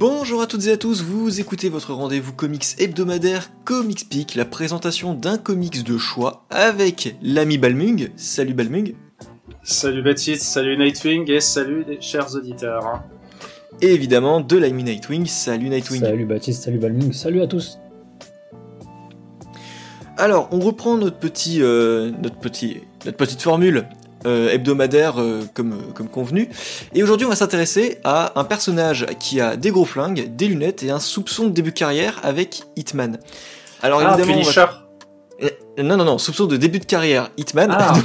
Bonjour à toutes et à tous, vous écoutez votre rendez-vous comics hebdomadaire Comics Peak, la présentation d'un comics de choix avec l'ami Balmung. Salut Balmung. Salut Baptiste, salut Nightwing et salut les chers auditeurs. Et évidemment de l'ami Nightwing. Salut Nightwing. Salut Baptiste, salut Balmung, salut à tous. Alors, on reprend notre petit, euh, notre petit, notre petite formule euh, hebdomadaire euh, comme, comme convenu. Et aujourd'hui, on va s'intéresser à un personnage qui a des gros flingues, des lunettes et un soupçon de début carrière avec Hitman. Alors ah, évidemment, Punisher. Euh, non, non, non, soupçon de début de carrière, Hitman. Ah.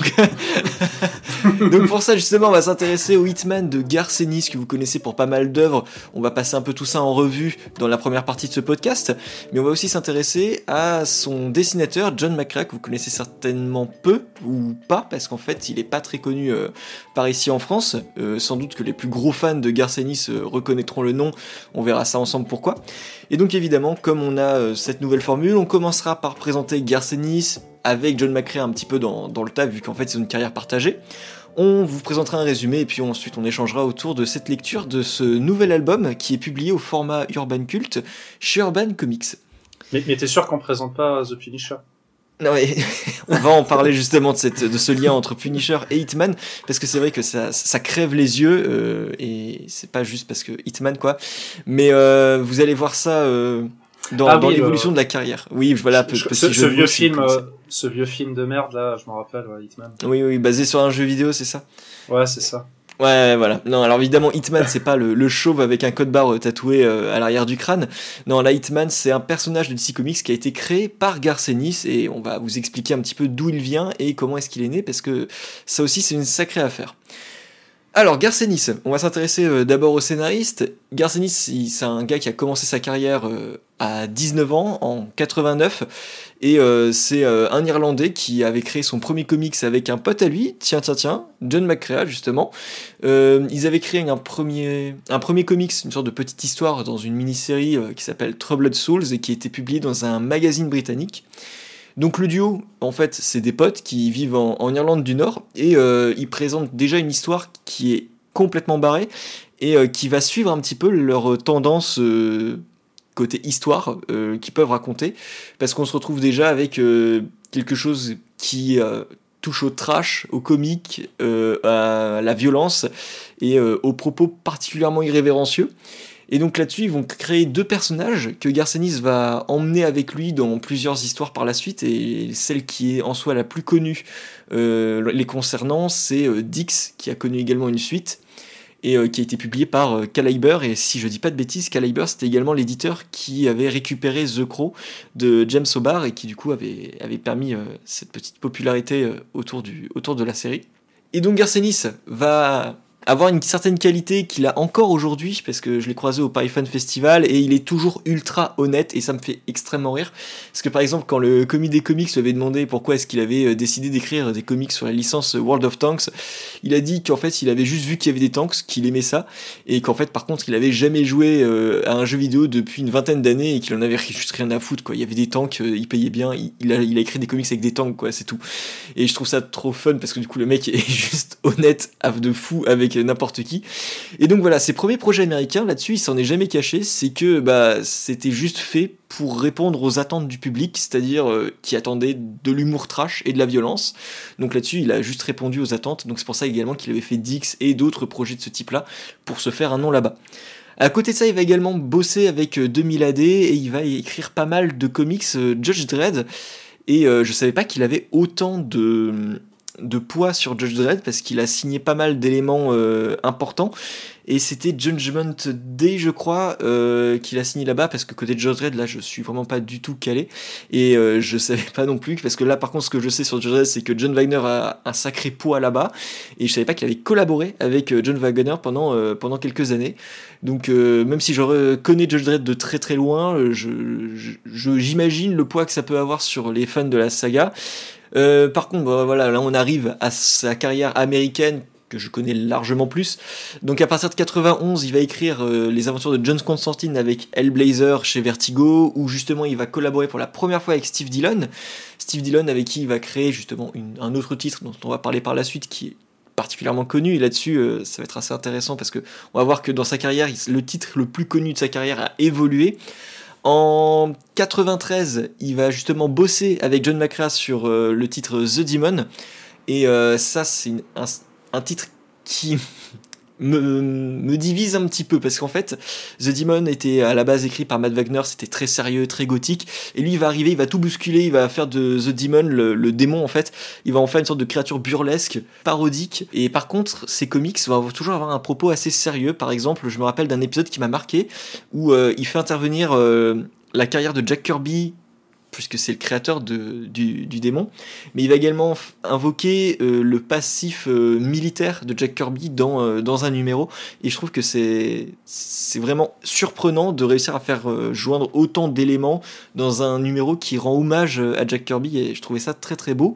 Donc, pour ça, justement, on va s'intéresser au Hitman de Garcenis, que vous connaissez pour pas mal d'œuvres. On va passer un peu tout ça en revue dans la première partie de ce podcast. Mais on va aussi s'intéresser à son dessinateur, John McCrae, que vous connaissez certainement peu ou pas, parce qu'en fait, il est pas très connu euh, par ici en France. Euh, sans doute que les plus gros fans de Garcenis reconnaîtront le nom. On verra ça ensemble pourquoi. Et donc, évidemment, comme on a cette nouvelle formule, on commencera par présenter Garcenis, avec John McCrea un petit peu dans, le tas, vu qu'en fait c'est une carrière partagée. On vous présentera un résumé et puis ensuite on échangera autour de cette lecture de ce nouvel album qui est publié au format Urban Cult chez Urban Comics. Mais, mais t'es sûr qu'on présente pas The Punisher? Non mais on va en parler justement de, cette, de ce lien entre Punisher et Hitman parce que c'est vrai que ça, ça crève les yeux euh, et c'est pas juste parce que Hitman quoi mais euh, vous allez voir ça euh, dans, ah l'évolution de la carrière. Oui, voilà. ce, vieux film, euh, ce vieux film de merde là, je m'en rappelle, Hitman. Oui, oui, basé sur un jeu vidéo, c'est ça? Ouais, c'est ça. Ouais, voilà. Non, alors évidemment, Hitman, c'est pas le, chauve avec un code barre euh, tatoué euh, à l'arrière du crâne. Non, là, Hitman, c'est un personnage de DC Comics qui a été créé par Garcenis et on va vous expliquer un petit peu d'où il vient et comment est-ce qu'il est né parce que ça aussi, c'est une sacrée affaire. Alors, Garcenis, on va s'intéresser d'abord au scénariste. Garcenis, c'est un gars qui a commencé sa carrière à 19 ans, en 89, et euh, c'est euh, un Irlandais qui avait créé son premier comics avec un pote à lui, tiens tiens tiens, John McCrea justement. Euh, ils avaient créé un premier, un premier comics, une sorte de petite histoire dans une mini-série qui s'appelle Troubled Souls et qui a été publiée dans un magazine britannique. Donc le duo, en fait, c'est des potes qui vivent en, Irlande du Nord et ils présentent déjà une histoire qui est complètement barrée et qui va suivre un petit peu leur tendance côté histoire euh, qu'ils peuvent raconter, parce qu'on se retrouve déjà avec euh, quelque chose qui euh, touche au trash, au comique, à la violence et aux propos particulièrement irrévérencieux. Et donc là-dessus, ils vont créer deux personnages que Garcenis va emmener avec lui dans plusieurs histoires par la suite. Et celle qui est en soi la plus connue les concernant, c'est Dix, qui a connu également une suite et euh, qui a été publié par euh, Caliber. Et si je dis pas de bêtises, Caliber c'était également l'éditeur qui avait récupéré The Crow de James O'Barr et qui du coup avait, permis euh, cette petite popularité autour de la série. Et donc Garcenis va avoir une certaine qualité qu'il a encore aujourd'hui, parce que je l'ai croisé au Python Festival, et il est toujours ultra honnête, et ça me fait extrêmement rire. Parce que par exemple, quand le comité des comics lui avait demandé pourquoi est-ce qu'il avait euh, décidé d'écrire des comics sur la licence World of Tanks, il a dit qu'en fait, il avait juste vu qu'il y avait des tanks, qu'il aimait ça, et qu'en fait, par contre, il avait jamais joué euh, à un jeu vidéo depuis une vingtaine d'années, et qu'il en avait juste rien à foutre, quoi. Il y avait des tanks, euh, il payait bien, il a, il a écrit des comics avec des tanks, quoi, c'est tout. Et je trouve ça trop fun, parce que du coup, le mec est juste honnête, de fou, avec n'importe qui. Et donc voilà, ses premiers projets américains, là-dessus, il s'en est jamais caché, c'est que bah, c'était juste fait pour répondre aux attentes du public, c'est-à-dire euh, qui attendait de l'humour trash et de la violence. Donc là-dessus, il a juste répondu aux attentes. Donc c'est pour ça également qu'il avait fait Dix et d'autres projets de ce type-là pour se faire un nom là-bas. À côté de ça, il va également bosser avec 2000 euh, AD et il va écrire pas mal de comics euh, Judge Dredd. Et je savais pas qu'il avait autant de, de poids sur Judge Dredd parce qu'il a signé pas mal d'éléments euh, importants et c'était Judgment Day je crois euh, qu'il a signé là-bas parce que côté Judge Dredd là je suis vraiment pas du tout calé. Et euh, je savais pas non plus parce que là par contre ce que je sais sur Judge Dredd c'est que John Wagner a un sacré poids là-bas. Et je savais pas qu'il avait collaboré avec John Wagner pendant, pendant quelques années. Donc même si je connais Judge Dredd de très très loin j'imagine je, le poids que ça peut avoir sur les fans de la saga. Euh, par contre, bah, voilà, là on arrive à sa carrière américaine je connais largement plus. Donc à partir de 91, il va écrire euh, les aventures de John Constantine avec Hellblazer chez Vertigo, où justement il va collaborer pour la première fois avec Steve Dillon. Steve Dillon avec qui il va créer justement un autre titre dont on va parler par la suite, qui est particulièrement connu et là-dessus ça va être assez intéressant parce que on va voir que dans sa carrière le titre le plus connu de sa carrière a évolué en 93 il va justement bosser avec John McCrea sur le titre The Demon et ça c'est un, un, titre qui me, divise un petit peu parce qu'en fait The Demon était à la base écrit par Matt Wagner c'était très sérieux très gothique et lui il va arriver il va tout bousculer il va faire de The Demon le, démon en fait. Il va en faire une sorte de créature burlesque parodique et par contre ces comics vont toujours avoir un propos assez sérieux. Par exemple je me rappelle d'un épisode qui m'a marqué où euh, il fait intervenir euh, la carrière de Jack Kirby puisque c'est le créateur du, démon, mais il va également invoquer euh, le passif euh, militaire de Jack Kirby dans, euh, dans un numéro, et je trouve que c'est vraiment surprenant de réussir à faire joindre autant d'éléments dans un numéro qui rend hommage à Jack Kirby, et je trouvais ça très très beau.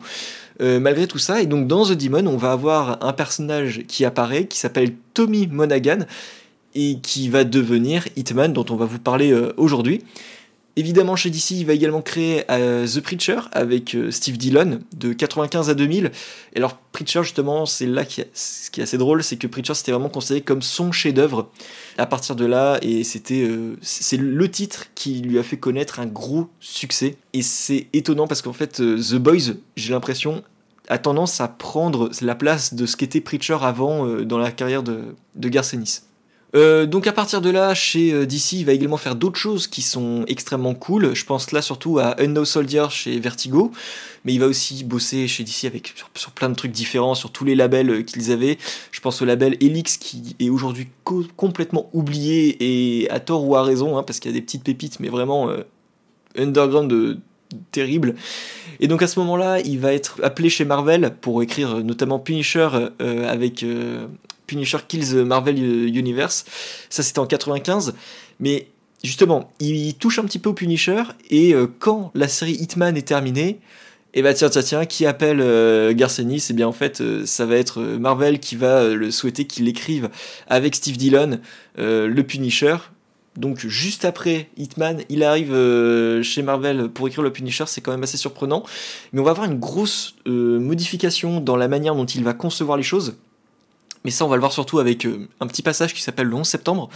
malgré tout ça, et donc dans The Demon, on va avoir un personnage qui apparaît, qui s'appelle Tommy Monaghan, et qui va devenir Hitman, dont on va vous parler aujourd'hui. Évidemment, chez DC, il va également créer euh, The Preacher avec euh, Steve Dillon de 95 à 2000. Et alors, Preacher, justement, c'est là qui ce qui est assez drôle, c'est que Preacher c'était vraiment considéré comme son chef-d'œuvre à partir de là, et c'était euh, c'est le titre qui lui a fait connaître un gros succès. Et c'est étonnant parce qu'en fait, The Boys, j'ai l'impression, a tendance à prendre la place de ce qu'était Preacher avant dans la carrière de, de Garcenis. Euh, donc à partir de là, chez euh, DC, il va également faire d'autres choses qui sont extrêmement cool. Je pense là surtout à Unknown Soldier chez Vertigo, mais il va aussi bosser chez DC avec sur, plein de trucs différents, sur tous les labels euh, qu'ils avaient. Je pense au label Helix qui est aujourd'hui complètement oublié et à tort ou à raison, hein, parce qu'il y a des petites pépites, mais vraiment underground de, terrible. Et donc à ce moment-là, il va être appelé chez Marvel pour écrire notamment Punisher avec Punisher Kills Marvel Universe. Ça, c'était en 95. Mais justement, il touche un petit peu au Punisher. Et euh, quand la série Hitman est terminée, et eh bah tiens, tiens, tiens, qui appelle euh, Garcenis eh bien en fait, euh, ça va être Marvel qui va le souhaiter qu'il écrive avec Steve Dillon le Punisher. Donc juste après Hitman, il arrive chez Marvel pour écrire le Punisher, c'est quand même assez surprenant. Mais on va avoir une grosse modification dans la manière dont il va concevoir les choses. Mais ça, on va le voir surtout avec euh, un petit passage qui s'appelle le 11 septembre.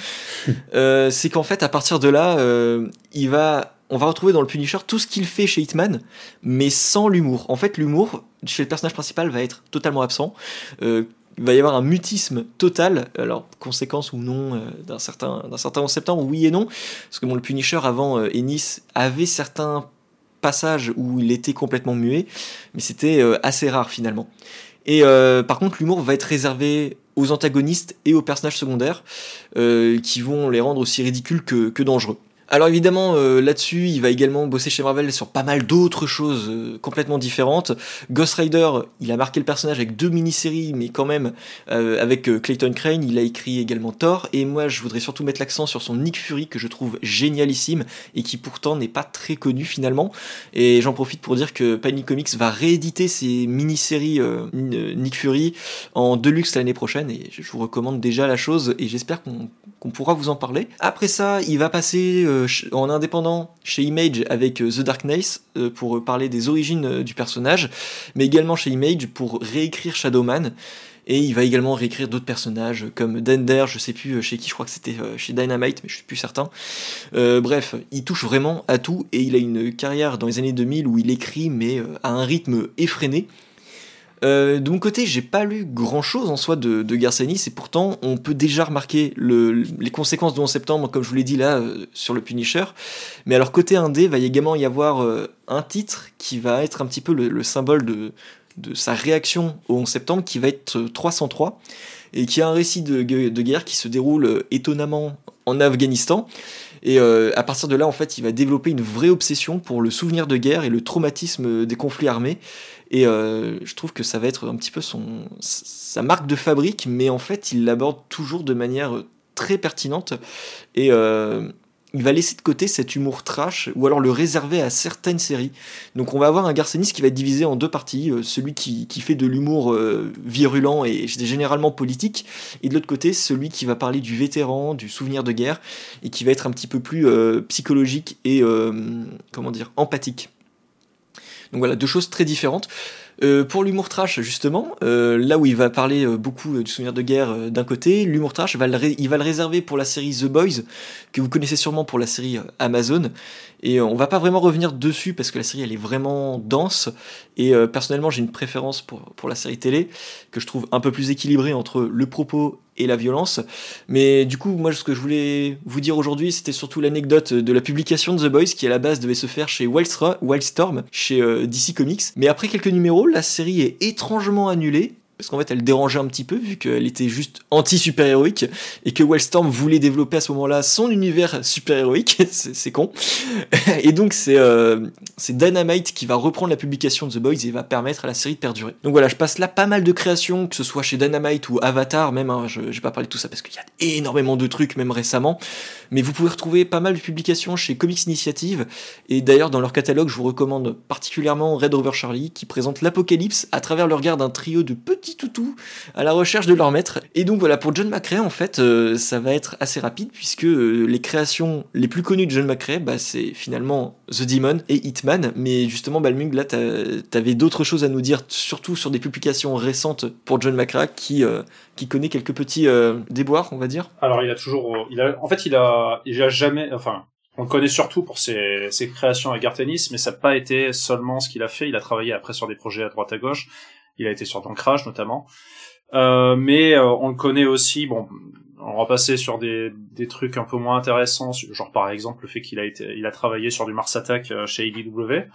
Euh, c'est qu'en fait, à partir de là, euh, il va, on va retrouver dans le Punisher tout ce qu'il fait chez Hitman, mais sans l'humour. En fait, l'humour chez le personnage principal va être totalement absent. il va y avoir un mutisme total, alors conséquence ou non d'un certain, d'un certain 11 septembre, oui et non, parce que bon, le Punisher avant Ennis avait certains passages où il était complètement muet, mais c'était assez rare finalement. Et euh, par contre, l'humour va être réservé aux antagonistes et aux personnages secondaires, euh, qui vont les rendre aussi ridicules que dangereux. Alors évidemment, euh, là-dessus, il va également bosser chez Marvel sur pas mal d'autres choses euh, complètement différentes. Ghost Rider, il a marqué le personnage avec deux mini-séries, mais quand même, euh, avec Clayton Crane, il a écrit également Thor. Et moi, je voudrais surtout mettre l'accent sur son Nick Fury, que je trouve génialissime, et qui pourtant n'est pas très connu finalement. Et j'en profite pour dire que Panini Comics va rééditer ses mini-séries Nick Fury en deluxe l'année prochaine, et je vous recommande déjà la chose, et j'espère qu'on pourra vous en parler. Après ça, il va passer en indépendant chez Image avec euh, The Darkness euh, pour parler des origines du personnage, mais également chez Image pour réécrire Shadowman. Et il va également réécrire d'autres personnages comme Dender, je sais plus chez qui, je crois que c'était chez Dynamite, mais je suis plus certain. bref, il touche vraiment à tout et il a une carrière dans les années 2000 où il écrit, mais à un rythme effréné. Euh, de mon côté, j'ai pas lu grand chose en soi de, de et pourtant on peut déjà remarquer les conséquences de 11 septembre, comme je vous l'ai dit là, euh, sur le Punisher. Mais alors, côté indé, va également y avoir euh, un titre qui va être un petit peu le, symbole de, sa réaction au 11 septembre, qui va être 303, et qui a un récit de guerre qui se déroule étonnamment en Afghanistan. Et à partir de là, en fait, il va développer une vraie obsession pour le souvenir de guerre et le traumatisme des conflits armés. Et euh, je trouve que ça va être un petit peu sa marque de fabrique, mais en fait, il l'aborde toujours de manière très pertinente. Et euh, il va laisser de côté cet humour trash, ou alors le réserver à certaines séries. Donc on va avoir un Garcenis qui va être divisé en deux parties, euh, celui qui, qui, fait de l'humour virulent et généralement politique, et de l'autre côté celui qui va parler du vétéran, du souvenir de guerre, et qui va être un petit peu plus psychologique et, comment dire, empathique. Donc voilà, deux choses très différentes. Euh, pour l'humour trash, justement, euh, là où il va parler euh, beaucoup du souvenir de guerre d'un côté, l'humour trash, va il va le réserver pour la série The Boys, que vous connaissez sûrement pour la série Amazon. Et on va pas vraiment revenir dessus parce que la série elle est vraiment dense. Et personnellement, j'ai une préférence pour, pour la série télé que je trouve un peu plus équilibrée entre le propos et la violence. Mais du coup, moi, ce que je voulais vous dire aujourd'hui, c'était surtout l'anecdote de la publication de The Boys, qui à la base devait se faire chez Wildstorm, chez euh, DC Comics. Mais après quelques numéros, la série est étrangement annulée parce qu'en fait elle dérangeait un petit peu vu qu'elle était juste anti-super-héroïque et que Wellstorm voulait développer à ce moment-là son univers super-héroïque, c'est con. Et donc c'est euh, Dynamite qui va reprendre la publication de The Boys et va permettre à la série de perdurer. Donc voilà, je passe là pas mal de créations, que ce soit chez Dynamite ou Avatar, même, hein, je, vais pas parler de tout ça parce qu'il y a énormément de trucs, même récemment, mais vous pouvez retrouver pas mal de publications chez Comics Initiative, et d'ailleurs dans leur catalogue je vous recommande particulièrement Red Rover Charlie qui présente l'apocalypse à travers le regard d'un trio de petits toutou à la recherche de leur maître. Et donc voilà, pour John McCrea, en fait, euh, ça va être assez rapide puisque euh, les créations les plus connues de John McCrea, bah, c'est finalement The Demon et Hitman. Mais justement, Balmung, là, t'avais d'autres choses à nous dire, surtout sur des publications récentes pour John McCrea qui, euh, qui connaît quelques petits déboires, on va dire. Alors, il a toujours, il a, en fait, il a, il a jamais, enfin, on le connaît surtout pour ses, ses créations à Gartenis, mais ça n'a pas été seulement ce qu'il a fait. Il a travaillé après sur des projets à droite à gauche. Il a été sur Crash notamment. Euh, mais euh, on le connaît aussi, bon, on va passer sur des, des trucs un peu moins intéressants, genre par exemple le fait qu'il a été, il a travaillé sur du Mars Attack euh, chez IDW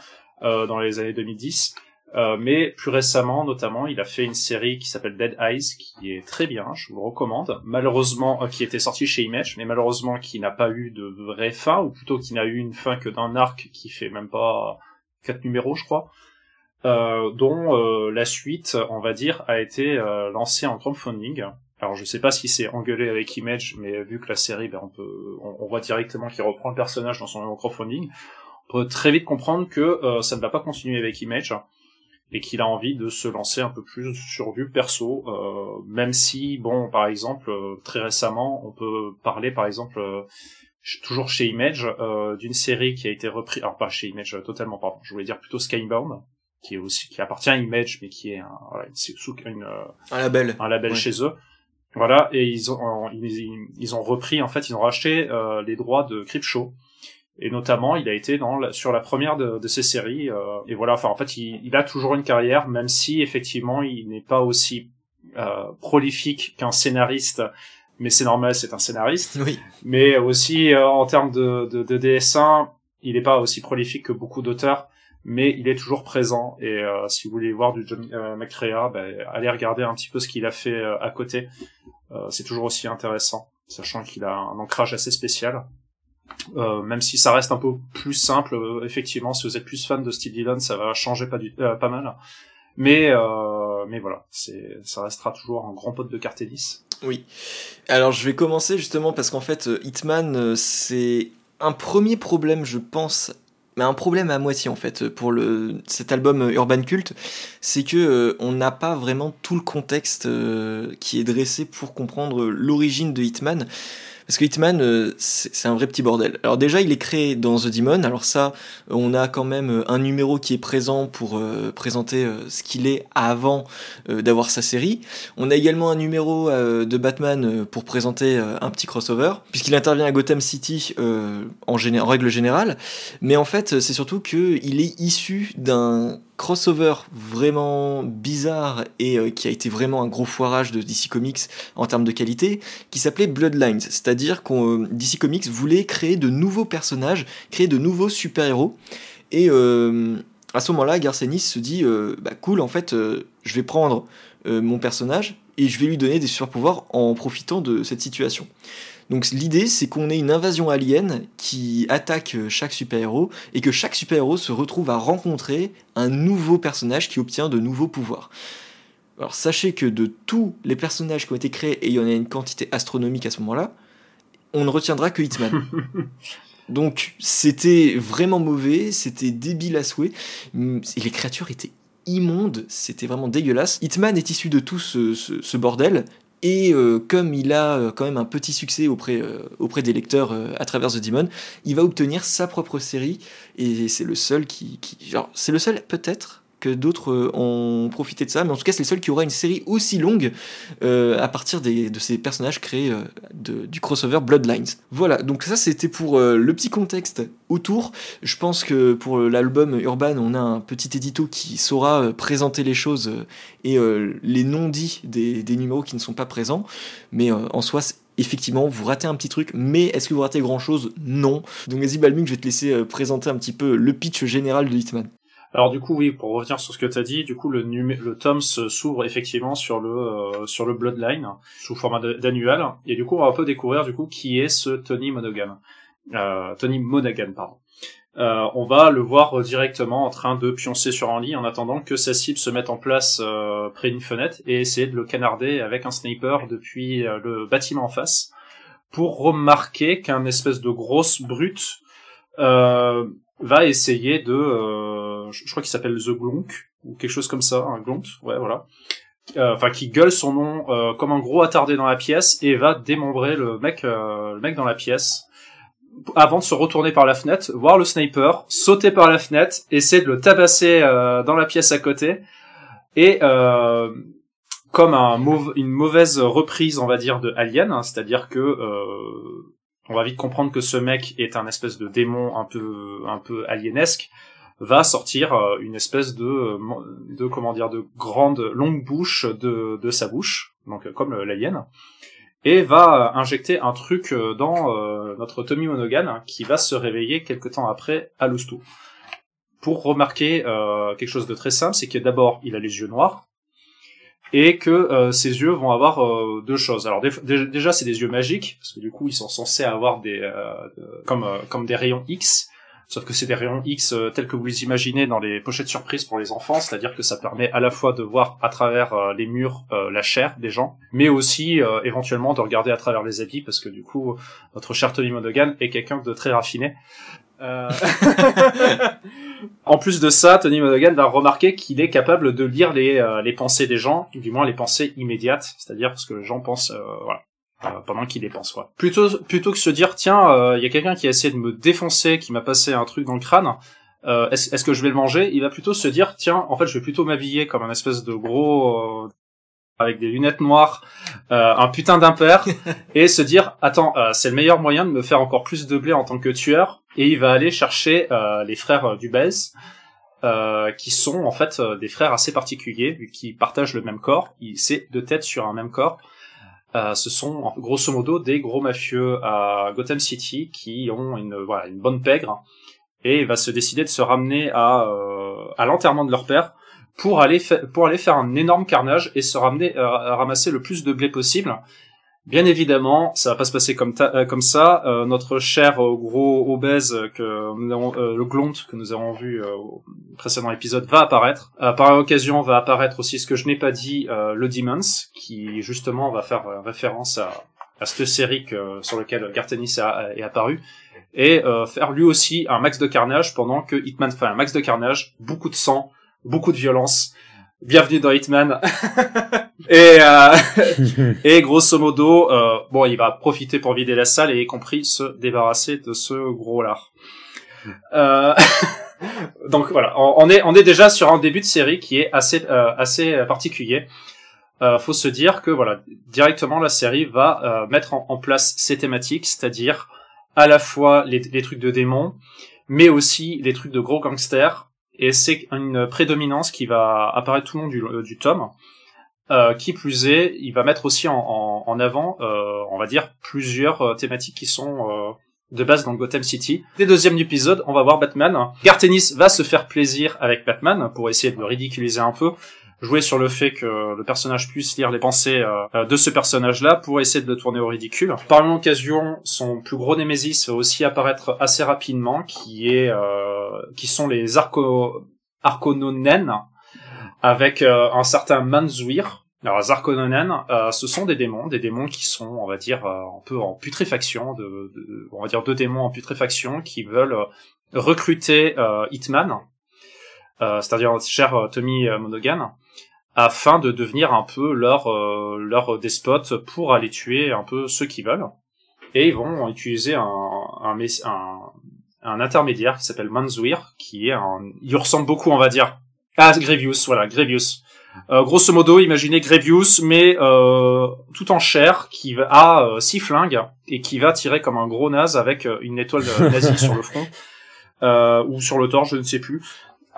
euh, dans les années 2010. Euh, mais plus récemment, notamment, il a fait une série qui s'appelle Dead Eyes, qui est très bien, je vous recommande. Malheureusement, qui était sortie chez Image, mais malheureusement qui n'a pas eu de vraie fin, ou plutôt qui n'a eu une fin que d'un arc qui fait même pas quatre numéros, je crois. Euh, dont euh, la suite, on va dire, a été euh, lancée en crowdfunding. Alors je sais pas si c'est engueulé avec Image, mais vu que la série, ben, on voit directement qu'il reprend le personnage dans son crowdfunding, on peut très vite comprendre que ça ne va pas continuer avec Image et qu'il a envie de se lancer un peu plus sur du perso, même si, bon, par exemple, très récemment, on peut parler, par exemple, toujours chez Image, d'une série qui a été reprise, alors pas chez Image totalement, pardon, je voulais dire plutôt Skybound, qui est aussi qui appartient à Image mais qui est un, voilà, sous une, euh, un label. un label chez eux. Voilà et ils ont ils, ils, ont repris en fait ils ont racheté euh, les droits de Creepshow et notamment il a été dans sur la première de, de ces séries euh, et voilà enfin en fait il, il, a toujours une carrière même si effectivement il n'est pas aussi euh, prolifique qu'un scénariste. Mais c'est normal c'est un scénariste. Oui. mais aussi euh, en termes de, de, de dessin il n'est pas aussi prolifique que beaucoup d'auteurs mais il est toujours présent. Et euh, si vous voulez voir du John euh, ben, allez regarder un petit peu ce qu'il a fait euh, à côté. c'est toujours aussi intéressant, sachant qu'il a un ancrage assez spécial. même si ça reste un peu plus simple, effectivement, si vous êtes plus fan de Steve Dillon, ça va changer pas, du, pas mal. Mais mais voilà, ça restera toujours un grand pote de Cartelis. Oui. Alors je vais commencer justement parce qu'en fait Hitman c'est un premier problème je pense mais un problème à moitié en fait pour le, cet album Urban Cult, c'est que euh, on n'a pas vraiment tout le contexte euh, qui est dressé pour comprendre l'origine de Hitman. Parce que Hitman, euh, c'est un vrai petit bordel. Alors déjà, il est créé dans The Demon. Alors ça, on a quand même euh, un numéro qui est présent pour euh, présenter ce qu'il est avant d'avoir sa série. On a également un numéro de Batman pour présenter un petit crossover, puisqu'il intervient à Gotham City en, en règle générale. Mais en fait, c'est surtout qu'il est issu d'un crossover vraiment bizarre et euh, qui a été vraiment un gros foirage de DC Comics en termes de qualité, qui s'appelait Bloodlines. C'est-à-dire que euh, DC Comics voulait créer de nouveaux personnages, créer de nouveaux super-héros. Et euh, à ce moment-là, Garcenis se dit bah cool, en fait, je vais prendre mon personnage et je vais lui donner des super-pouvoirs en profitant de cette situation. Donc l'idée, c'est qu'on ait une invasion alien qui attaque euh, chaque super-héros et que chaque super-héros se retrouve à rencontrer un nouveau personnage qui obtient de nouveaux pouvoirs. Alors sachez que de tous les personnages qui ont été créés, et il y en a une quantité astronomique à ce moment-là, on ne retiendra que Hitman. Donc c'était vraiment mauvais, c'était débile à souhait, et les créatures étaient immondes, c'était vraiment dégueulasse. Hitman est issu de tout ce, ce bordel, et euh, comme il a euh, quand même un petit succès auprès, euh, auprès des lecteurs à travers The Demon, il va obtenir sa propre série. Et c'est le seul qui. qui genre, c'est le seul, peut-être, que d'autres euh, ont profité de ça, mais en tout cas c'est le seul qui aura une série aussi longue euh, à partir de ces personnages créés euh, du crossover Bloodlines. Voilà, donc ça c'était pour le petit contexte autour. Je pense que pour l'album Urban, on a un petit édito qui saura présenter les choses et les non-dits des, des, numéros qui ne sont pas présents, mais en soi effectivement, vous ratez un petit truc, mais est-ce que vous ratez grand chose Non. Donc, vas-y, je vais te laisser présenter un petit peu le pitch général de Hitman. Alors du coup oui, pour revenir sur ce que tu as dit, du coup le, le tome s'ouvre effectivement sur le euh, sur le Bloodline sous format d'annual et du coup on va un peu découvrir du coup qui est ce Tony Monaghan. Euh, Tony Monaghan pardon. Euh, on va le voir directement en train de pioncer sur un lit en attendant que sa cible se mette en place euh, près d'une fenêtre et essayer de le canarder avec un sniper depuis euh, le bâtiment en face pour remarquer qu'un espèce de grosse brute va essayer de je crois qu'il s'appelle The Glonk ou quelque chose comme ça, un Glont, ouais voilà. Euh, enfin, qui gueule son nom euh, comme un gros attardé dans la pièce et va démembrer le mec, euh, le mec dans la pièce avant de se retourner par la fenêtre, voir le sniper, sauter par la fenêtre, essayer de le tabasser dans la pièce à côté et comme un une mauvaise reprise, on va dire, de Alien, hein, c'est-à-dire que on va vite comprendre que ce mec est un espèce de démon un peu un peu alienesque va sortir euh, une espèce de, euh, de comment dire, de grande longue bouche de, de sa bouche, donc euh, comme l'alien, et va injecter un truc dans notre Tommy Monoghan qui va se réveiller quelque temps après à l'hosto. Pour remarquer quelque chose de très simple, c'est que d'abord il a les yeux noirs, et que ses yeux vont avoir deux choses. Alors déjà c'est des yeux magiques parce que du coup ils sont censés avoir des comme comme des rayons X Sauf que c'est des rayons X euh, tels que vous les imaginez dans les pochettes surprises pour les enfants, c'est-à-dire que ça permet à la fois de voir à travers euh, les murs euh, la chair des gens, mais aussi éventuellement de regarder à travers les habits, parce que du coup, notre cher Tony Monaghan est quelqu'un de très raffiné. en plus de ça, Tony Monaghan va remarquer qu'il est capable de lire les, les pensées des gens, du moins les pensées immédiates, c'est-à-dire parce que les gens pensent, voilà, euh, pendant qu'il dépense quoi. Plutôt plutôt que se dire tiens il euh, y a quelqu'un qui a essayé de me défoncer, qui m'a passé un truc dans le crâne, euh, est-ce est que je vais le manger? Il va plutôt se dire tiens en fait je vais plutôt m'habiller comme un espèce de gros avec des lunettes noires, un putain d'impair, et se dire attends c'est le meilleur moyen de me faire encore plus de blé en tant que tueur, et il va aller chercher les frères du euh, qui sont en fait des frères assez particuliers vu qu'ils partagent le même corps, c'est deux têtes sur un même corps euh, ce sont grosso modo des gros mafieux à Gotham City qui ont une voilà une bonne pègre et va se décider de se ramener à euh, à l'enterrement de leur père pour aller pour aller faire un énorme carnage et se ramener euh, ramasser le plus de blé possible Bien évidemment, ça va pas se passer comme, euh, ça. Euh, notre cher euh, gros obèse que le glont que nous avons vu au précédent épisode va apparaître. par occasion, va apparaître aussi ce que je n'ai pas dit, le Demons, qui justement va faire référence à, à cette série que, sur laquelle Gartenis est apparu et faire lui aussi un max de carnage pendant que Hitman fait un max de carnage, beaucoup de sang, beaucoup de violence. Bienvenue dans Hitman. Et, euh, et grosso modo, euh, bon, il va profiter pour vider la salle et y compris se débarrasser de ce gros lard. Euh, donc voilà, on est on est déjà sur un début de série qui est assez euh, assez particulier. Euh, faut se dire que voilà, directement la série va euh, mettre en, place ces thématiques, c'est-à-dire à la fois les, les, trucs de démons, mais aussi les trucs de gros gangsters. Et c'est une prédominance qui va apparaître tout le long du, du tome. Euh, qui plus est, il va mettre aussi en, avant, euh, on va dire, plusieurs euh, thématiques qui sont euh, de base dans Gotham City. Dès le deuxième épisode, on va voir Batman. Gartenis va se faire plaisir avec Batman pour essayer de le ridiculiser un peu, jouer sur le fait que le personnage puisse lire les pensées de ce personnage-là pour essayer de le tourner au ridicule. Par l'occasion, son plus gros némésis va aussi apparaître assez rapidement, qui est, qui sont les Arco avec euh, un certain Manzuir. Alors Zarkononen, euh, ce sont des démons, des démons qui sont, on va dire, euh, un peu en putréfaction, de, on va dire deux démons en putréfaction qui veulent recruter Hitman, c'est-à-dire cher Tommy Monoghan, afin de devenir un peu leur leur despote pour aller tuer un peu ceux qui veulent. Et ils vont utiliser un un, un, un intermédiaire qui s'appelle Manzuir, qui est un, il ressemble beaucoup, on va dire, Ah, Grievous, voilà, Grievous. Euh, grosso modo, imaginez Grievous, mais euh, tout en chair, qui a euh, six flingues et qui va tirer comme un gros naze avec euh, une étoile nazie sur le front euh, ou sur le torse, je ne sais plus,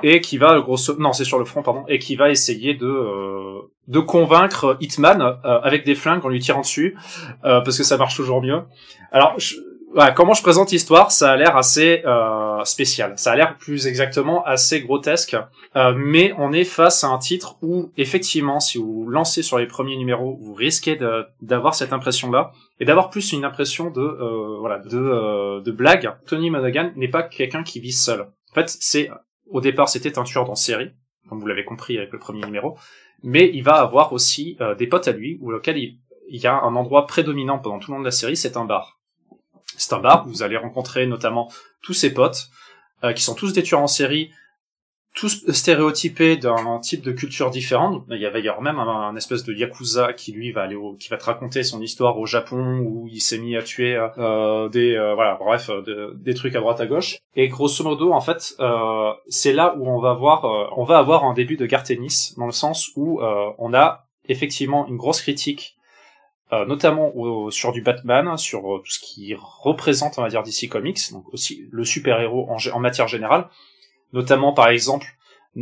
et qui va grosso non c'est sur le front pardon et qui va essayer de euh, de convaincre Hitman avec des flingues en lui tirant dessus parce que ça marche toujours mieux. Alors je, voilà, comment je présente l'histoire, ça a l'air assez euh, spécial. Ça a l'air plus exactement assez grotesque. Euh, mais on est face à un titre où, effectivement, si vous lancez sur les premiers numéros, vous risquez d'avoir cette impression-là et d'avoir plus une impression de euh, voilà de, euh, de blague. Tony Monaghan n'est pas quelqu'un qui vit seul. En fait, c'est au départ c'était un tueur dans série, comme vous l'avez compris avec le premier numéro, mais il va avoir aussi des potes à lui, où lequel il, il y a un endroit prédominant pendant tout le long de la série, c'est un bar c'est un bar où vous allez rencontrer notamment tous ses potes, euh, qui sont tous des tueurs en série, tous stéréotypés d'un type de culture différente. Il y avait même un, espèce de yakuza qui lui va aller au, qui va te raconter son histoire au Japon où il s'est mis à tuer euh, des euh, voilà bref des trucs à droite à gauche. Et grosso modo en fait c'est là où on va voir on va avoir un début de Gartenis dans le sens où on a effectivement une grosse critique euh, notamment sur du Batman, sur euh, tout ce qui représente, on va dire, DC Comics, donc aussi le super-héros en, matière générale. Notamment, par exemple,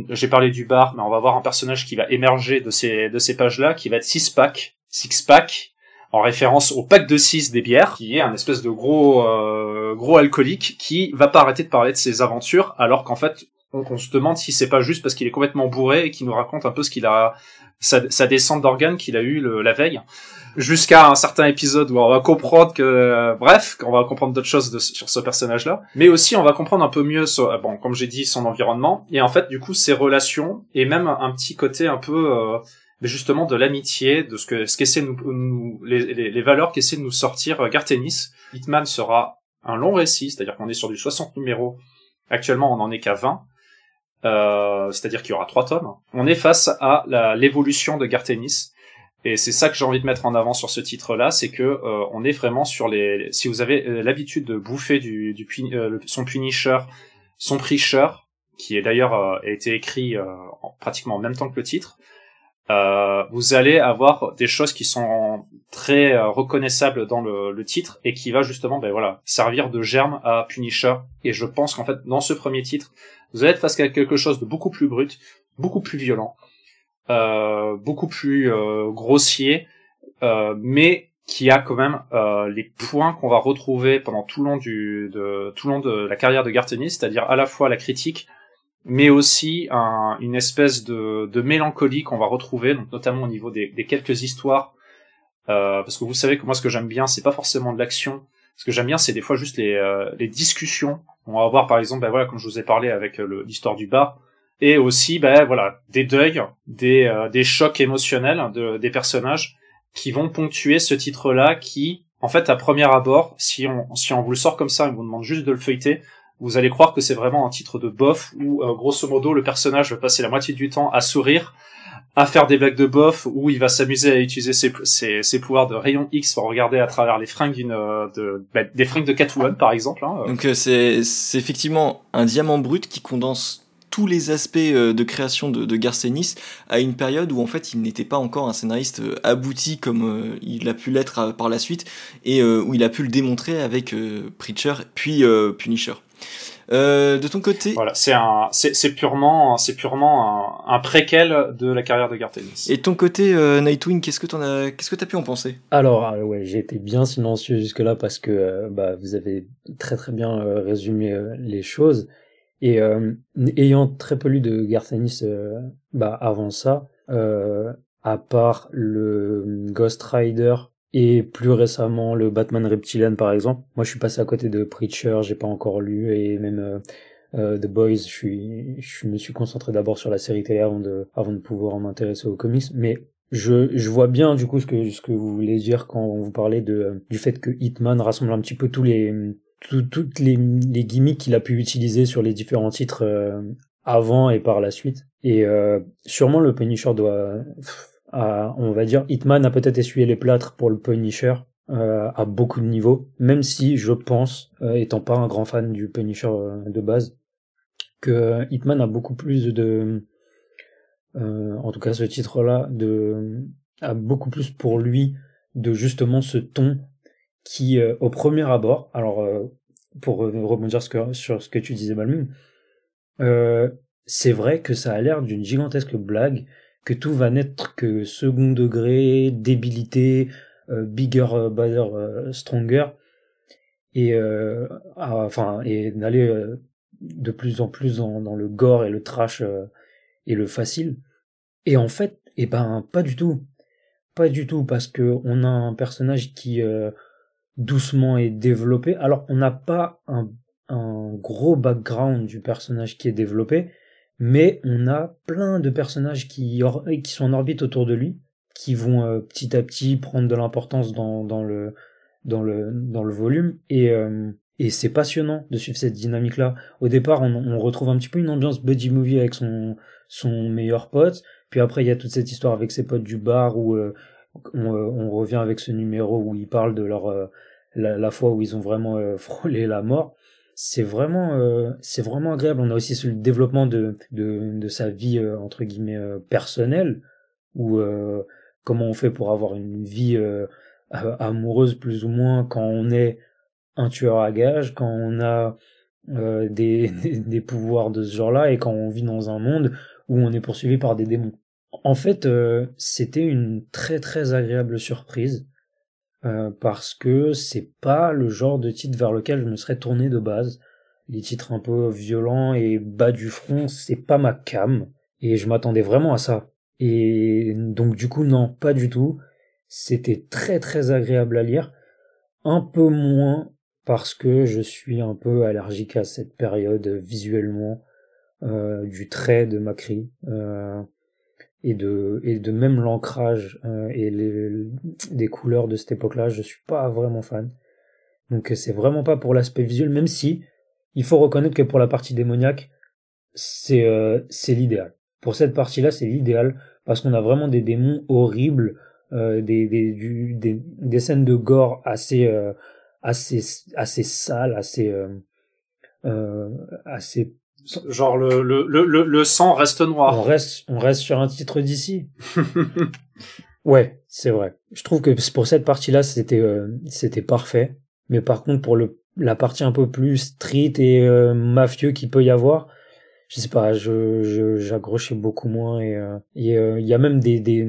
j'ai parlé du bar, mais on va voir un personnage qui va émerger de ces, de ces pages-là, qui va être six-pack, six-pack, en référence au pack de 6 des bières, qui est un espèce de gros euh, gros alcoolique qui va pas arrêter de parler de ses aventures, alors qu'en fait, on, se demande si c'est pas juste parce qu'il est complètement bourré et qu'il nous raconte un peu ce qu'il a, sa, descente d'organes qu'il a eu la veille jusqu'à un certain épisode où on va comprendre que, euh, bref, qu'on va comprendre d'autres choses sur ce personnage-là, mais aussi on va comprendre un peu mieux, euh, bon, comme j'ai dit, son environnement, et en fait, du coup, ses relations, et même un, petit côté un peu, euh, justement, de l'amitié, de ce que, ce qu'essaie nous, nous les, les, valeurs qu'essaie de nous sortir euh, Gartenis. Hitman sera un long récit, c'est-à-dire qu'on est sur du 60 numéros. Actuellement, on en est qu'à 20. Euh, c'est-à-dire qu'il y aura trois tomes. On est face à l'évolution de Gartenis et c'est ça que j'ai envie de mettre en avant sur ce titre-là, c'est que euh, on est vraiment sur les. Si vous avez euh, l'habitude de bouffer du, du euh, son Punisher, son Preacher, qui est d'ailleurs a été écrit pratiquement en même temps que le titre, vous allez avoir des choses qui sont très reconnaissables dans le, le, titre et qui va justement, ben voilà, servir de germe à Punisher. Et je pense qu'en fait, dans ce premier titre, vous allez être face à quelque chose de beaucoup plus brut, beaucoup plus violent euh, beaucoup plus euh, grossier, euh, mais qui a quand même les points qu'on va retrouver pendant tout le long du de tout le long de la carrière de Gartenis, c'est-à-dire à la fois la critique, mais aussi un, une espèce de, de mélancolie qu'on va retrouver, donc notamment au niveau des, des quelques histoires, parce que vous savez que moi ce que j'aime bien, c'est pas forcément de l'action. Ce que j'aime bien, c'est des fois juste les, les discussions. On va voir par exemple, ben voilà, comme je vous ai parlé avec l'histoire du bar, et aussi ben voilà des deuils, des, euh, des chocs émotionnels de, des personnages qui vont ponctuer ce titre-là qui en fait à premier abord si on si on vous le sort comme ça et on vous demande juste de le feuilleter vous allez croire que c'est vraiment un titre de bof où euh, grosso modo le personnage va passer la moitié du temps à sourire à faire des blagues de bof où il va s'amuser à utiliser ses, pouvoirs de rayon X pour regarder à travers les fringues euh, de, ben, des fringues de Catwoman par exemple. Hein. Donc c'est effectivement un diamant brut qui condense tous les aspects euh, de création de, de Garcenis à une période où en fait il n'était pas encore un scénariste euh, abouti comme euh, il a pu l'être par la suite et où il a pu le démontrer avec Preacher puis Punisher. De ton côté, voilà, c'est un, c'est purement, c'est purement un, un, préquel de la carrière de Gartenis. Et de ton côté, Nightwing, qu'est-ce que t'en as, qu'est-ce que t'as pu en penser? Alors, ouais, j'ai été bien silencieux jusque là parce que bah vous avez très très bien résumé les choses. Et euh, ayant très peu lu de Garthanis euh, bah, avant ça, euh, à part le Ghost Rider et plus récemment le Batman Reptilian par exemple, moi je suis passé à côté de Preacher, j'ai pas encore lu et même The Boys, je suis, je me suis concentré d'abord sur la série télé avant de, avant de pouvoir m'intéresser aux comics, mais je, je vois bien du coup ce que, ce que vous voulez dire quand vous parlez de, du fait que Hitman rassemble un petit peu tous les, toutes les, les gimmicks qu'il a pu utiliser sur les différents titres euh, avant et par la suite. Et euh, sûrement le Punisher doit, on va dire, Hitman a peut-être essuyé les plâtres pour le Punisher euh, à beaucoup de niveaux, même si je pense, étant pas un grand fan du Punisher de base, que Hitman a beaucoup plus de en tout cas ce titre-là, a beaucoup plus pour lui de justement ce ton qui, au premier abord, alors pour rebondir sur ce que tu disais, Balmung, c'est vrai que ça a l'air d'une gigantesque blague, que tout va n'être que second degré, débilité, bigger, better, stronger. Et euh, enfin et d'aller euh, de plus en plus dans, dans, le gore et le trash euh, et le facile. Et en fait eh ben pas du tout. Pas du tout parce que on a un personnage qui doucement est développé. Alors on n'a pas un gros background du personnage qui est développé mais on a plein de personnages qui, sont en orbite autour de lui qui vont petit à petit prendre de l'importance dans, le volume. Et euh, et c'est passionnant de suivre cette dynamique là au départ on, retrouve un petit peu une ambiance buddy movie avec son meilleur pote. Puis après il y a toute cette histoire avec ses potes du bar où euh, on, euh, on, revient avec ce numéro où ils parlent de leur la, la, fois où ils ont vraiment frôlé la mort c'est vraiment c'est vraiment agréable on a aussi le développement de de, de sa vie entre guillemets personnelle ou comment on fait pour avoir une vie euh, amoureuse plus ou moins quand on est un tueur à gages, quand on a euh, des, des, pouvoirs de ce genre-là et quand on vit dans un monde où on est poursuivi par des démons. En fait, euh, c'était une très très agréable surprise parce que c'est pas le genre de titre vers lequel je me serais tourné de base. Les titres un peu violents et bas du front, c'est pas ma cam et je m'attendais vraiment à ça. Et donc du coup non, pas du tout. C'était très très agréable à lire. Un peu moins parce que je suis un peu allergique à cette période visuellement euh, du trait de Macri euh, et de et de même l'ancrage euh, et les, des couleurs de cette époque-là, je suis pas vraiment fan. Donc c'est vraiment pas pour l'aspect visuel, même si il faut reconnaître que pour la partie démoniaque, c'est c'est l'idéal. Pour cette partie-là, c'est l'idéal parce qu'on a vraiment des démons horribles euh, des, des, du, des, des, scènes de gore assez, euh, assez, assez sales, assez, euh, euh, assez. Genre le, le, le, le sang reste noir. On reste, on reste sur un titre d'ici. ouais, c'est vrai. Je trouve que pour cette partie-là, c'était, c'était parfait. Mais par contre, pour le, la partie un peu plus street et mafieux qu'il peut y avoir, je sais pas, je, j'accrochais beaucoup moins et il y a même des, des,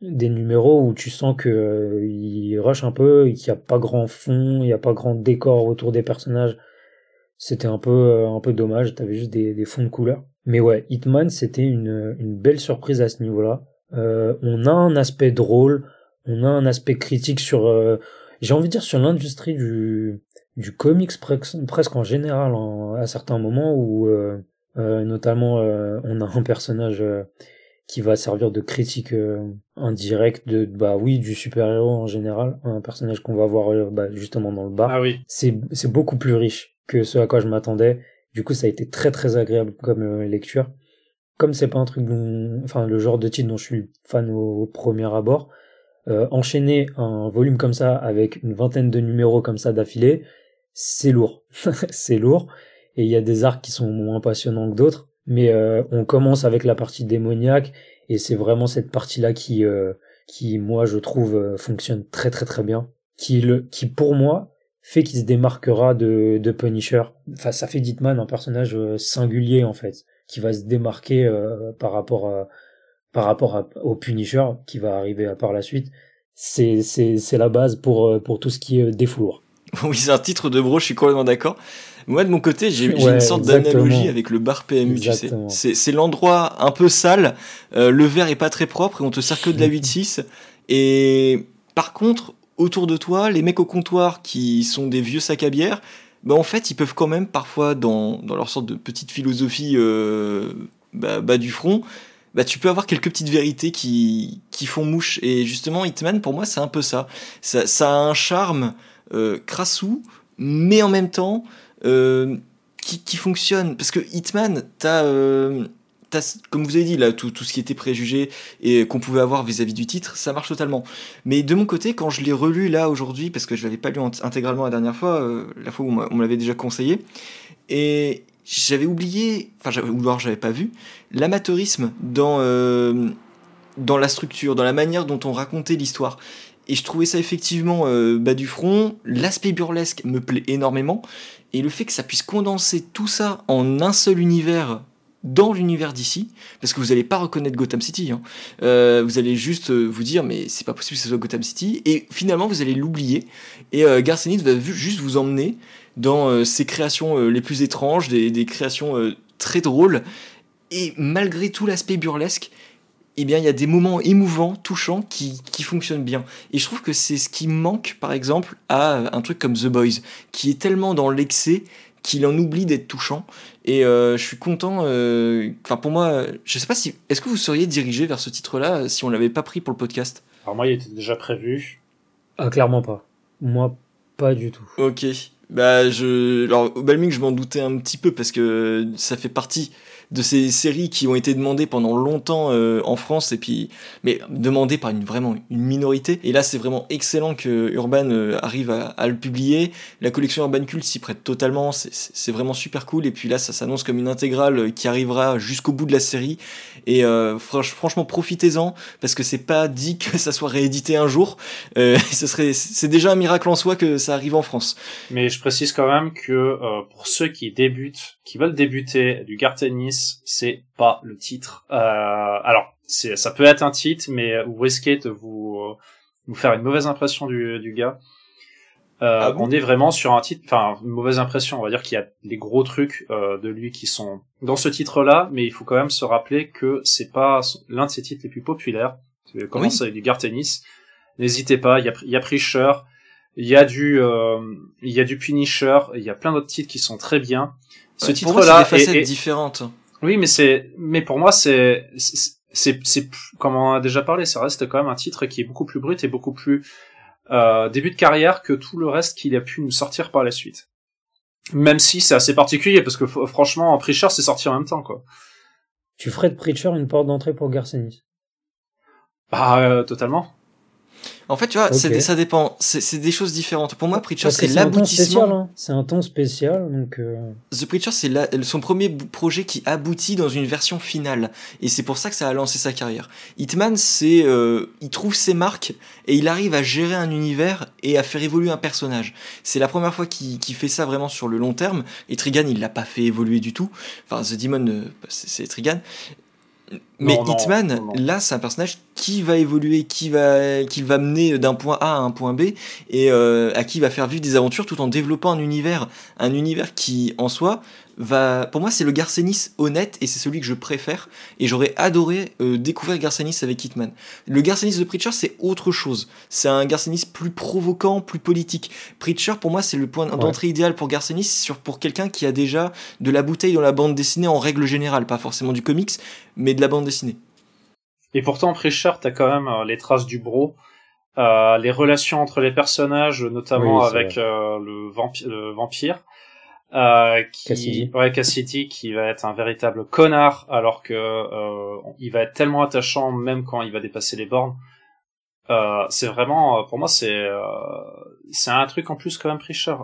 des numéros où tu sens que euh, il rush un peu, qu'il n'y a pas grand fond, il n'y a pas grand décor autour des personnages. C'était un peu euh, un peu dommage, t'avais juste des, des fonds de couleur. Mais ouais, Hitman c'était une, une belle surprise à ce niveau-là. Euh, on a un aspect drôle, on a un aspect critique sur, j'ai envie de dire sur l'industrie du du comics presque en général à certains moments où notamment on a un personnage qui va servir de critique euh, indirecte de bah oui du super héros en général un personnage qu'on va voir euh, bah, justement dans le bar ah oui c'est c'est beaucoup plus riche que ce à quoi je m'attendais. Du coup ça a été très très agréable comme euh, lecture. Comme c'est pas un truc dont enfin le genre de titre dont je suis fan au, premier abord enchaîner un volume comme ça avec une vingtaine de numéros comme ça d'affilée c'est lourd. C'est lourd. Et il y a des arcs qui sont moins passionnants que d'autres. Mais euh, on commence avec la partie démoniaque et c'est vraiment cette partie là qui euh, qui moi je trouve euh, fonctionne très très très bien. Qui le qui pour moi fait qu'il se démarquera de de Punisher. Enfin ça fait d'Hitman un personnage singulier en fait qui va se démarquer par rapport à par rapport au Punisher qui va arriver par la suite. C'est c'est c'est la base pour pour tout ce qui est défouloir oui c'est un titre de bro je suis complètement d'accord. Moi, de mon côté, j'ai une sorte d'analogie avec le bar PMU, tu sais. C'est l'endroit un peu sale, euh, le verre est pas très propre et on te sert que de la 8-6. Et par contre, autour de toi, les mecs au comptoir qui sont des vieux sacs à bière, bah en fait, ils peuvent quand même parfois, dans, dans leur sorte de petite philosophie euh, bah, bas du front, bah, tu peux avoir quelques petites vérités qui, qui font mouche. Et justement, Hitman, pour moi, c'est un peu ça. Ça, ça a un charme euh, crassou, mais en même temps, euh, qui, qui, fonctionne. Parce que Hitman, t'as, comme vous avez dit, là, tout, tout ce qui était préjugé et qu'on pouvait avoir vis-à-vis du titre, ça marche totalement. Mais de mon côté, quand je l'ai relu là aujourd'hui, parce que je l'avais pas lu intégralement la dernière fois, euh, la fois où on me l'avait déjà conseillé, et j'avais oublié, enfin, ou alors j'avais pas vu, l'amateurisme dans, euh, dans la structure, dans la manière dont on racontait l'histoire. Et je trouvais ça effectivement euh, bas du front. L'aspect burlesque me plaît énormément. Et le fait que ça puisse condenser tout ça en un seul univers dans l'univers d'ici, parce que vous n'allez pas reconnaître Gotham City. Hein. Euh, vous allez juste euh, vous dire, mais c'est pas possible que ce soit Gotham City. Et finalement, vous allez l'oublier. Et euh, va juste vous emmener dans euh, ses créations les plus étranges, des, créations très drôles. Et malgré tout l'aspect burlesque, eh bien, il y a des moments émouvants, touchants, qui, qui fonctionnent bien. Et je trouve que c'est ce qui manque, par exemple, à un truc comme The Boys, qui est tellement dans l'excès qu'il en oublie d'être touchant. Et euh, je suis content. euh, Enfin, pour moi, je sais pas si. Est-ce que vous seriez dirigé vers ce titre-là euh, si on l'avait pas pris pour le podcast? Alors moi, il était déjà prévu. Ah, clairement pas. Moi, pas du tout. Ok. Bah, je. Alors, au Balming, je m'en doutais un petit peu parce que ça fait partie de ces séries qui ont été demandées pendant longtemps euh, en France et puis mais demandées par une vraiment une minorité. Et là c'est vraiment excellent que Urban euh, arrive à, à, le publier. La collection Urban Cult s'y prête totalement. C'est, vraiment super cool. Et puis là ça s'annonce comme une intégrale qui arrivera jusqu'au bout de la série. Et euh, franch, franchement profitez-en parce que c'est pas dit que ça soit réédité un jour. Euh, ce serait c'est déjà un miracle en soi que ça arrive en France. Mais je précise quand même que euh, pour ceux qui débutent qui veulent débuter du Gartenis c'est pas le titre. Euh, alors, c'est, ça peut être un titre, mais vous risquez de vous, euh, vous faire une mauvaise impression du, du gars? Euh, ah bon? on est vraiment sur un titre, enfin une mauvaise impression. On va dire qu'il y a les gros trucs euh, de lui qui sont dans ce titre-là, mais il faut quand même se rappeler que c'est pas l'un de ses titres les plus populaires. Commence oui. avec du Gartenis. N'hésitez pas. Il y a, y a Preacher, il y a du, euh, il y a du Punisher, il y a plein d'autres titres qui sont très bien. Ce titre-là, c'est des facettes différentes. Oui, mais c'est, mais pour moi, c'est, c'est, c'est, comme on a déjà parlé, ça reste quand même un titre qui est beaucoup plus brut et beaucoup plus euh, début de carrière que tout le reste qu'il a pu nous sortir par la suite. Même si c'est assez particulier parce que franchement, Preacher c'est sorti en même temps, quoi. Tu ferais de Preacher une porte d'entrée pour Garcenis? Bah, euh, totalement. En fait, tu vois, okay. ça dépend. C'est des choses différentes. Pour moi, Preacher, c'est l'aboutissement. Hein. C'est un ton spécial, donc. Euh... The Preacher, c'est son premier projet qui aboutit dans une version finale, et c'est pour ça que ça a lancé sa carrière. Hitman, c'est, euh, il trouve ses marques et il arrive à gérer un univers et à faire évoluer un personnage. C'est la première fois qu'il qu fait ça vraiment sur le long terme. Et Trigan, il l'a pas fait évoluer du tout. Enfin, The Demon, euh, c'est Trigan. Mais non, Hitman, non, non, là, c'est un personnage qui va évoluer, qui va, qui va mener d'un point A à un point B, et euh, à qui va faire vivre des aventures tout en développant un univers, un univers qui, en soi, va, pour moi, c'est le Garcenis honnête, et c'est celui que je préfère, et j'aurais adoré euh, découvrir Garcenis avec Hitman. Le Garcenis de Preacher, c'est autre chose. C'est un Garcenis plus provoquant, plus politique. Preacher, pour moi, c'est le point d'entrée ouais. idéal pour Garcenis, sur pour quelqu'un qui a déjà de la bouteille dans la bande dessinée en règle générale, pas forcément du comics, mais de la bande dessinée. Et pourtant, Preacher, t'as quand même euh, les traces du bro, euh, les relations entre les personnages, notamment oui, avec euh, le, vampi le, vampire, euh, qui, Cassidy. ouais, Cassidy, qui va être un véritable connard, alors que euh, il va être tellement attachant même quand il va dépasser les bornes. c'est vraiment, pour moi, c'est c'est un truc en plus quand même Preacher.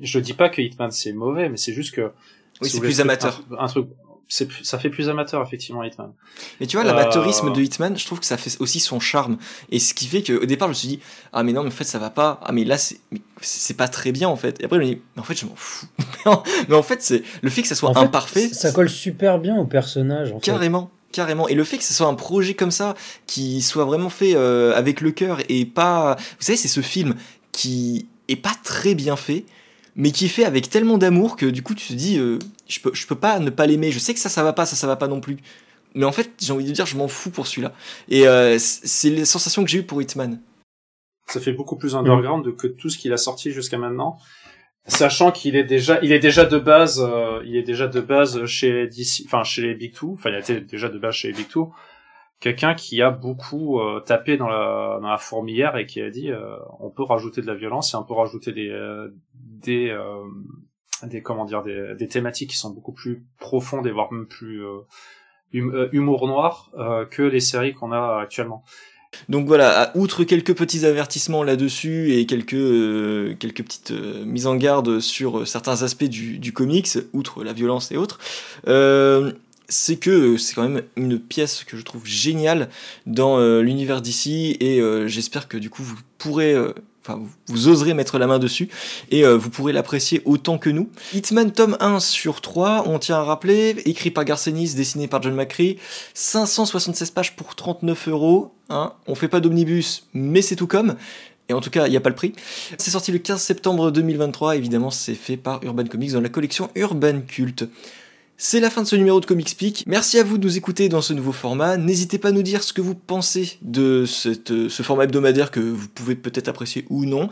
je dis pas que Hitman c'est mauvais, mais c'est juste que oui, c'est plus amateur. Un, un truc ça fait plus amateur effectivement Hitman. Mais tu vois l'amateurisme euh... de Hitman, je trouve que ça fait aussi son charme. Et ce qui fait qu'au départ je me suis dit ah mais non mais en fait ça va pas. Ah mais là c'est c'est pas très bien en fait. Et après je me dis mais en fait je m'en fous. Mais en fait c'est le fait que ça soit en imparfait fait, ça colle super bien au personnage en carrément fait. carrément. Et le fait que ce soit un projet comme ça qui soit vraiment fait euh, avec le cœur et pas vous savez c'est ce film qui est pas très bien fait mais qui est fait avec tellement d'amour que du coup tu te dis euh, je peux je peux pas ne pas l'aimer. Je sais que ça ça va pas ça ça va pas non plus. Mais en fait j'ai envie de dire je m'en fous pour celui-là. Et euh, c'est les sensations que j'ai eues pour Hitman. Ça fait beaucoup plus underground mmh. que tout ce qu'il a sorti jusqu'à maintenant. Sachant qu'il est déjà il est déjà de base euh, il est déjà de base chez DC enfin chez les Big Two. Enfin il était déjà de base chez les Big Two quelqu'un qui a beaucoup euh, tapé dans la, dans fourmilière et qui a dit euh, on peut rajouter de la violence et on peut rajouter des euh, des comment dire des, thématiques qui sont beaucoup plus profondes et voire même plus hum, humour noir que les séries qu'on a actuellement. Donc voilà, outre quelques petits avertissements là-dessus et quelques, quelques petites mises en garde sur certains aspects du, comics, outre la violence et autres, c'est que c'est quand même une pièce que je trouve géniale dans l'univers d'ici et j'espère que du coup vous pourrez enfin vous, oserez mettre la main dessus et vous pourrez l'apprécier autant que nous. Hitman tome 1 sur 3, on tient à rappeler, écrit par Garcenis, dessiné par John McCree, 576 pages pour 39 euros, Hein, on fait pas d'omnibus, mais c'est tout comme. Et en tout cas, il n'y a pas le prix. C'est sorti le 15 septembre 2023, évidemment, c'est fait par Urban Comics dans la collection Urban Cult. C'est la fin de ce numéro de Comics Peak. Merci à vous de nous écouter dans ce nouveau format. N'hésitez pas à nous dire ce que vous pensez de cette, ce format hebdomadaire que vous pouvez peut-être apprécier ou non.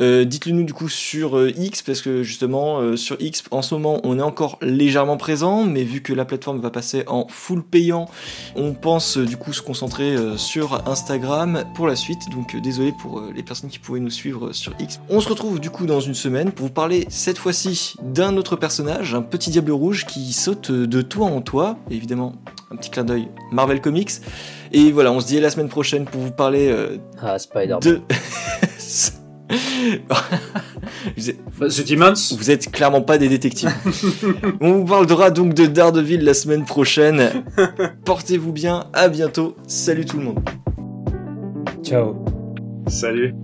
Euh, dites-le nous du coup sur euh, X, parce que justement euh, sur X en ce moment on est encore légèrement présent, mais vu que la plateforme va passer en full payant, on pense du coup se concentrer sur Instagram pour la suite. Donc désolé pour les personnes qui pouvaient nous suivre sur X. On se retrouve du coup dans une semaine pour vous parler cette fois-ci d'un autre personnage, un petit diable rouge qui saute de toi en toi. évidemment, un petit clin d'œil Marvel Comics. Et voilà, on se dit à la semaine prochaine pour vous parler euh, ah, Spider de. The Vous êtes clairement pas des détectives. on vous parlera donc de Daredevil la semaine prochaine. Portez-vous bien, à bientôt. Salut tout le monde. Ciao. Salut.